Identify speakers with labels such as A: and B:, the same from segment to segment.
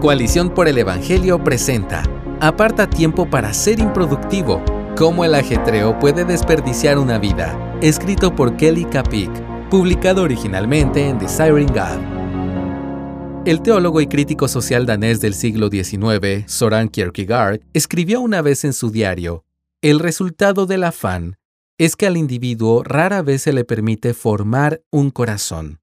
A: Coalición por el Evangelio presenta Aparta tiempo para ser improductivo. Cómo el ajetreo puede desperdiciar una vida. Escrito por Kelly Kapik. Publicado originalmente en Desiring God. El teólogo y crítico social danés del siglo XIX, Soren Kierkegaard, escribió una vez en su diario, El resultado del afán es que al individuo rara vez se le permite formar un corazón.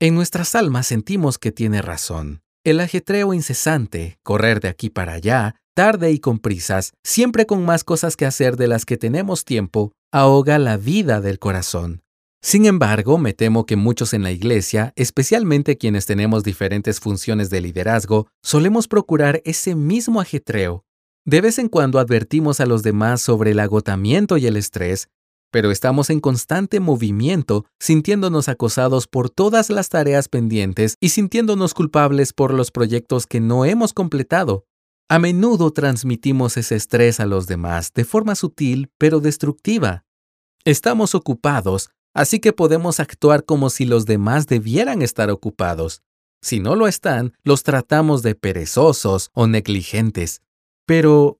A: En nuestras almas sentimos que tiene razón. El ajetreo incesante, correr de aquí para allá, tarde y con prisas, siempre con más cosas que hacer de las que tenemos tiempo, ahoga la vida del corazón. Sin embargo, me temo que muchos en la iglesia, especialmente quienes tenemos diferentes funciones de liderazgo, solemos procurar ese mismo ajetreo. De vez en cuando advertimos a los demás sobre el agotamiento y el estrés, pero estamos en constante movimiento, sintiéndonos acosados por todas las tareas pendientes y sintiéndonos culpables por los proyectos que no hemos completado. A menudo transmitimos ese estrés a los demás de forma sutil pero destructiva. Estamos ocupados, así que podemos actuar como si los demás debieran estar ocupados. Si no lo están, los tratamos de perezosos o negligentes. Pero,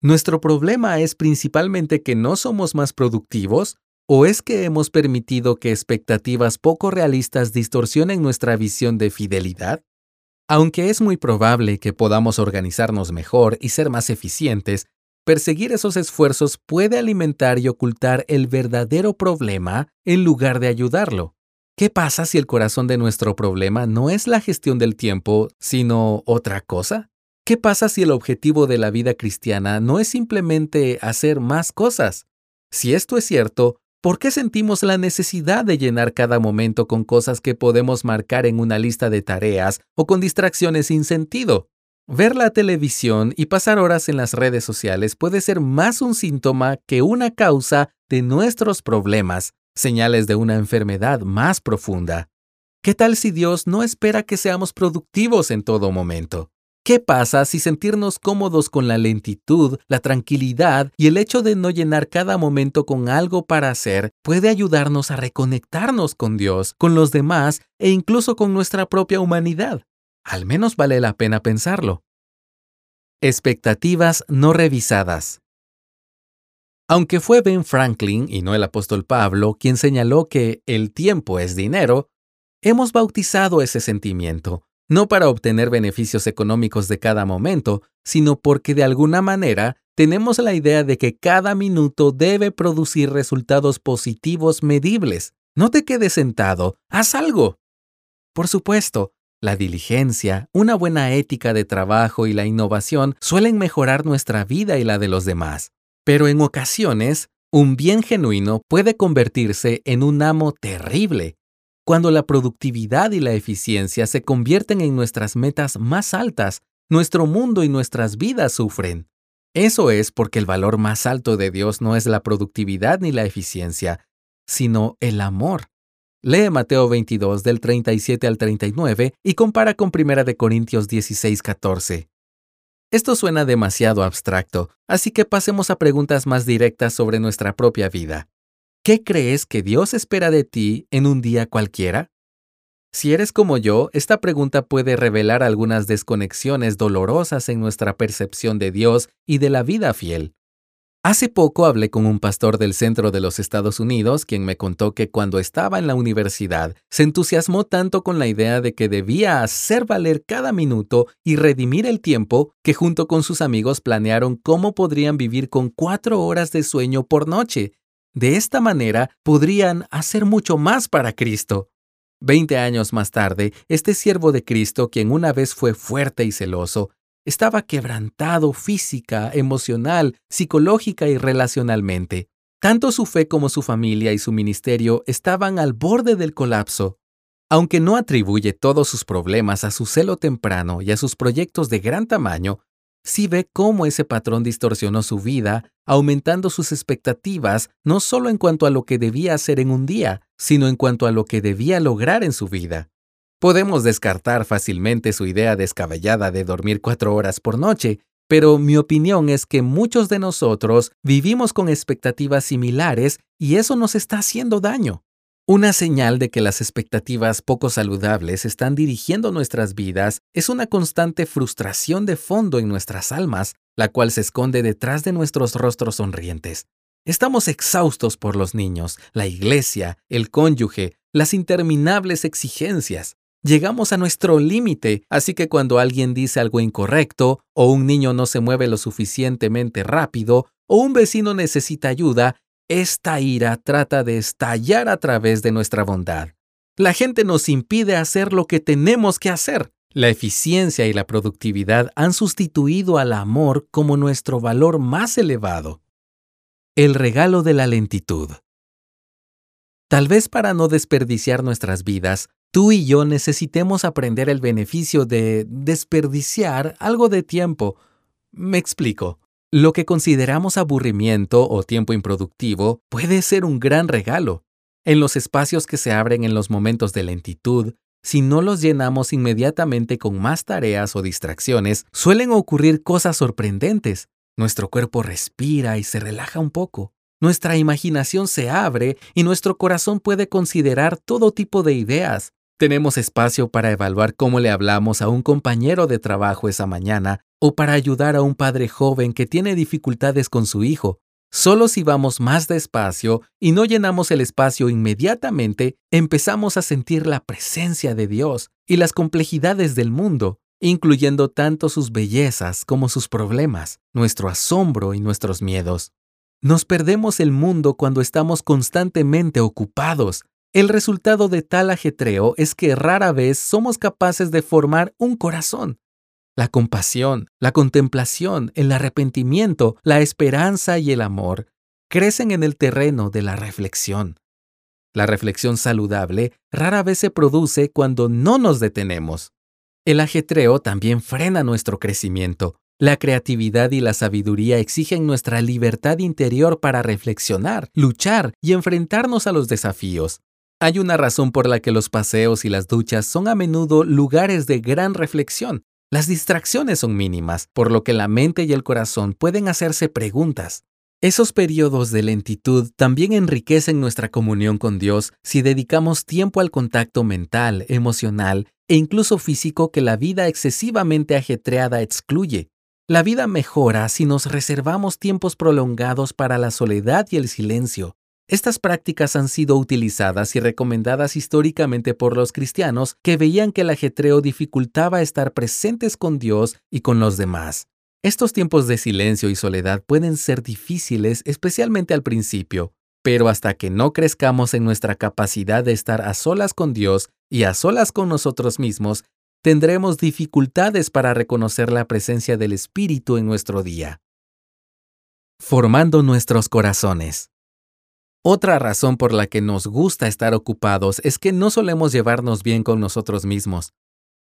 A: ¿Nuestro problema es principalmente que no somos más productivos? ¿O es que hemos permitido que expectativas poco realistas distorsionen nuestra visión de fidelidad? Aunque es muy probable que podamos organizarnos mejor y ser más eficientes, perseguir esos esfuerzos puede alimentar y ocultar el verdadero problema en lugar de ayudarlo. ¿Qué pasa si el corazón de nuestro problema no es la gestión del tiempo, sino otra cosa? ¿Qué pasa si el objetivo de la vida cristiana no es simplemente hacer más cosas? Si esto es cierto, ¿por qué sentimos la necesidad de llenar cada momento con cosas que podemos marcar en una lista de tareas o con distracciones sin sentido? Ver la televisión y pasar horas en las redes sociales puede ser más un síntoma que una causa de nuestros problemas, señales de una enfermedad más profunda. ¿Qué tal si Dios no espera que seamos productivos en todo momento? ¿Qué pasa si sentirnos cómodos con la lentitud, la tranquilidad y el hecho de no llenar cada momento con algo para hacer puede ayudarnos a reconectarnos con Dios, con los demás e incluso con nuestra propia humanidad? Al menos vale la pena pensarlo. Expectativas no revisadas. Aunque fue Ben Franklin y no el apóstol Pablo quien señaló que el tiempo es dinero, hemos bautizado ese sentimiento no para obtener beneficios económicos de cada momento, sino porque de alguna manera tenemos la idea de que cada minuto debe producir resultados positivos medibles. No te quedes sentado, haz algo. Por supuesto, la diligencia, una buena ética de trabajo y la innovación suelen mejorar nuestra vida y la de los demás. Pero en ocasiones, un bien genuino puede convertirse en un amo terrible cuando la productividad y la eficiencia se convierten en nuestras metas más altas, nuestro mundo y nuestras vidas sufren. Eso es porque el valor más alto de Dios no es la productividad ni la eficiencia, sino el amor. Lee Mateo 22 del 37 al 39 y compara con 1 Corintios 16, 14. Esto suena demasiado abstracto, así que pasemos a preguntas más directas sobre nuestra propia vida. ¿Qué crees que Dios espera de ti en un día cualquiera? Si eres como yo, esta pregunta puede revelar algunas desconexiones dolorosas en nuestra percepción de Dios y de la vida fiel. Hace poco hablé con un pastor del centro de los Estados Unidos, quien me contó que cuando estaba en la universidad se entusiasmó tanto con la idea de que debía hacer valer cada minuto y redimir el tiempo que junto con sus amigos planearon cómo podrían vivir con cuatro horas de sueño por noche de esta manera podrían hacer mucho más para Cristo. Veinte años más tarde, este siervo de Cristo, quien una vez fue fuerte y celoso, estaba quebrantado física, emocional, psicológica y relacionalmente. Tanto su fe como su familia y su ministerio estaban al borde del colapso. Aunque no atribuye todos sus problemas a su celo temprano y a sus proyectos de gran tamaño, sí ve cómo ese patrón distorsionó su vida, aumentando sus expectativas no solo en cuanto a lo que debía hacer en un día, sino en cuanto a lo que debía lograr en su vida. Podemos descartar fácilmente su idea descabellada de dormir cuatro horas por noche, pero mi opinión es que muchos de nosotros vivimos con expectativas similares y eso nos está haciendo daño. Una señal de que las expectativas poco saludables están dirigiendo nuestras vidas es una constante frustración de fondo en nuestras almas, la cual se esconde detrás de nuestros rostros sonrientes. Estamos exhaustos por los niños, la iglesia, el cónyuge, las interminables exigencias. Llegamos a nuestro límite, así que cuando alguien dice algo incorrecto, o un niño no se mueve lo suficientemente rápido, o un vecino necesita ayuda, esta ira trata de estallar a través de nuestra bondad. La gente nos impide hacer lo que tenemos que hacer. La eficiencia y la productividad han sustituido al amor como nuestro valor más elevado. El regalo de la lentitud. Tal vez para no desperdiciar nuestras vidas, tú y yo necesitemos aprender el beneficio de desperdiciar algo de tiempo. Me explico. Lo que consideramos aburrimiento o tiempo improductivo puede ser un gran regalo. En los espacios que se abren en los momentos de lentitud, si no los llenamos inmediatamente con más tareas o distracciones, suelen ocurrir cosas sorprendentes. Nuestro cuerpo respira y se relaja un poco. Nuestra imaginación se abre y nuestro corazón puede considerar todo tipo de ideas. Tenemos espacio para evaluar cómo le hablamos a un compañero de trabajo esa mañana o para ayudar a un padre joven que tiene dificultades con su hijo. Solo si vamos más despacio y no llenamos el espacio inmediatamente, empezamos a sentir la presencia de Dios y las complejidades del mundo, incluyendo tanto sus bellezas como sus problemas, nuestro asombro y nuestros miedos. Nos perdemos el mundo cuando estamos constantemente ocupados. El resultado de tal ajetreo es que rara vez somos capaces de formar un corazón, la compasión, la contemplación, el arrepentimiento, la esperanza y el amor crecen en el terreno de la reflexión. La reflexión saludable rara vez se produce cuando no nos detenemos. El ajetreo también frena nuestro crecimiento. La creatividad y la sabiduría exigen nuestra libertad interior para reflexionar, luchar y enfrentarnos a los desafíos. Hay una razón por la que los paseos y las duchas son a menudo lugares de gran reflexión, las distracciones son mínimas, por lo que la mente y el corazón pueden hacerse preguntas. Esos periodos de lentitud también enriquecen nuestra comunión con Dios si dedicamos tiempo al contacto mental, emocional e incluso físico que la vida excesivamente ajetreada excluye. La vida mejora si nos reservamos tiempos prolongados para la soledad y el silencio, estas prácticas han sido utilizadas y recomendadas históricamente por los cristianos que veían que el ajetreo dificultaba estar presentes con Dios y con los demás. Estos tiempos de silencio y soledad pueden ser difíciles, especialmente al principio, pero hasta que no crezcamos en nuestra capacidad de estar a solas con Dios y a solas con nosotros mismos, tendremos dificultades para reconocer la presencia del Espíritu en nuestro día. Formando nuestros corazones. Otra razón por la que nos gusta estar ocupados es que no solemos llevarnos bien con nosotros mismos.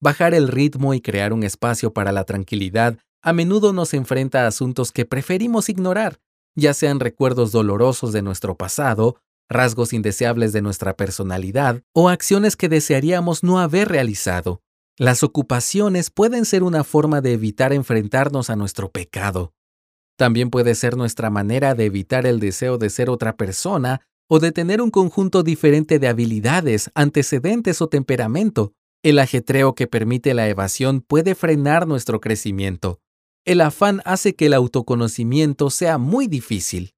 A: Bajar el ritmo y crear un espacio para la tranquilidad a menudo nos enfrenta a asuntos que preferimos ignorar, ya sean recuerdos dolorosos de nuestro pasado, rasgos indeseables de nuestra personalidad o acciones que desearíamos no haber realizado. Las ocupaciones pueden ser una forma de evitar enfrentarnos a nuestro pecado. También puede ser nuestra manera de evitar el deseo de ser otra persona o de tener un conjunto diferente de habilidades, antecedentes o temperamento. El ajetreo que permite la evasión puede frenar nuestro crecimiento. El afán hace que el autoconocimiento sea muy difícil.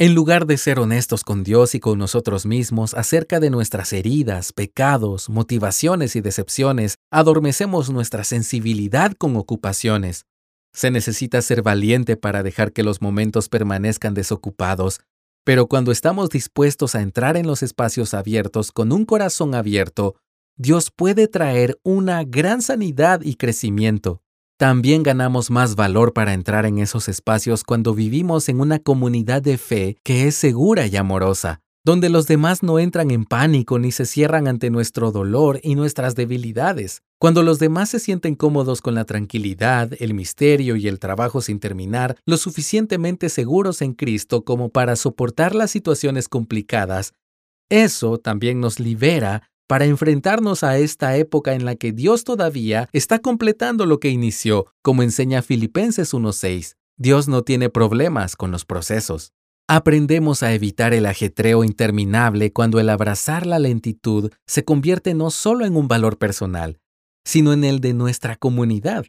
A: En lugar de ser honestos con Dios y con nosotros mismos acerca de nuestras heridas, pecados, motivaciones y decepciones, adormecemos nuestra sensibilidad con ocupaciones. Se necesita ser valiente para dejar que los momentos permanezcan desocupados, pero cuando estamos dispuestos a entrar en los espacios abiertos con un corazón abierto, Dios puede traer una gran sanidad y crecimiento. También ganamos más valor para entrar en esos espacios cuando vivimos en una comunidad de fe que es segura y amorosa donde los demás no entran en pánico ni se cierran ante nuestro dolor y nuestras debilidades. Cuando los demás se sienten cómodos con la tranquilidad, el misterio y el trabajo sin terminar, lo suficientemente seguros en Cristo como para soportar las situaciones complicadas, eso también nos libera para enfrentarnos a esta época en la que Dios todavía está completando lo que inició, como enseña Filipenses 1.6. Dios no tiene problemas con los procesos. Aprendemos a evitar el ajetreo interminable cuando el abrazar la lentitud se convierte no solo en un valor personal, sino en el de nuestra comunidad.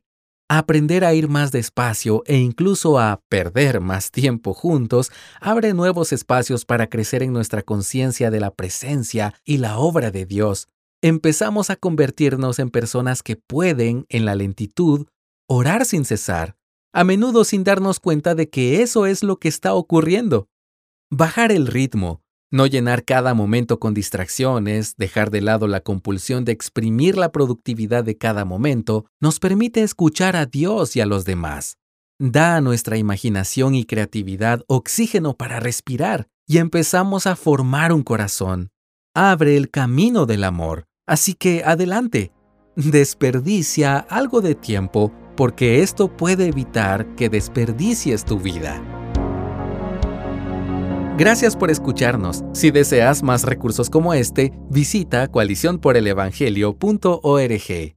A: Aprender a ir más despacio e incluso a perder más tiempo juntos abre nuevos espacios para crecer en nuestra conciencia de la presencia y la obra de Dios. Empezamos a convertirnos en personas que pueden, en la lentitud, orar sin cesar, a menudo sin darnos cuenta de que eso es lo que está ocurriendo. Bajar el ritmo, no llenar cada momento con distracciones, dejar de lado la compulsión de exprimir la productividad de cada momento, nos permite escuchar a Dios y a los demás. Da a nuestra imaginación y creatividad oxígeno para respirar y empezamos a formar un corazón. Abre el camino del amor. Así que adelante, desperdicia algo de tiempo porque esto puede evitar que desperdicies tu vida. Gracias por escucharnos. Si deseas más recursos como este, visita coaliciónporelevangelio.org.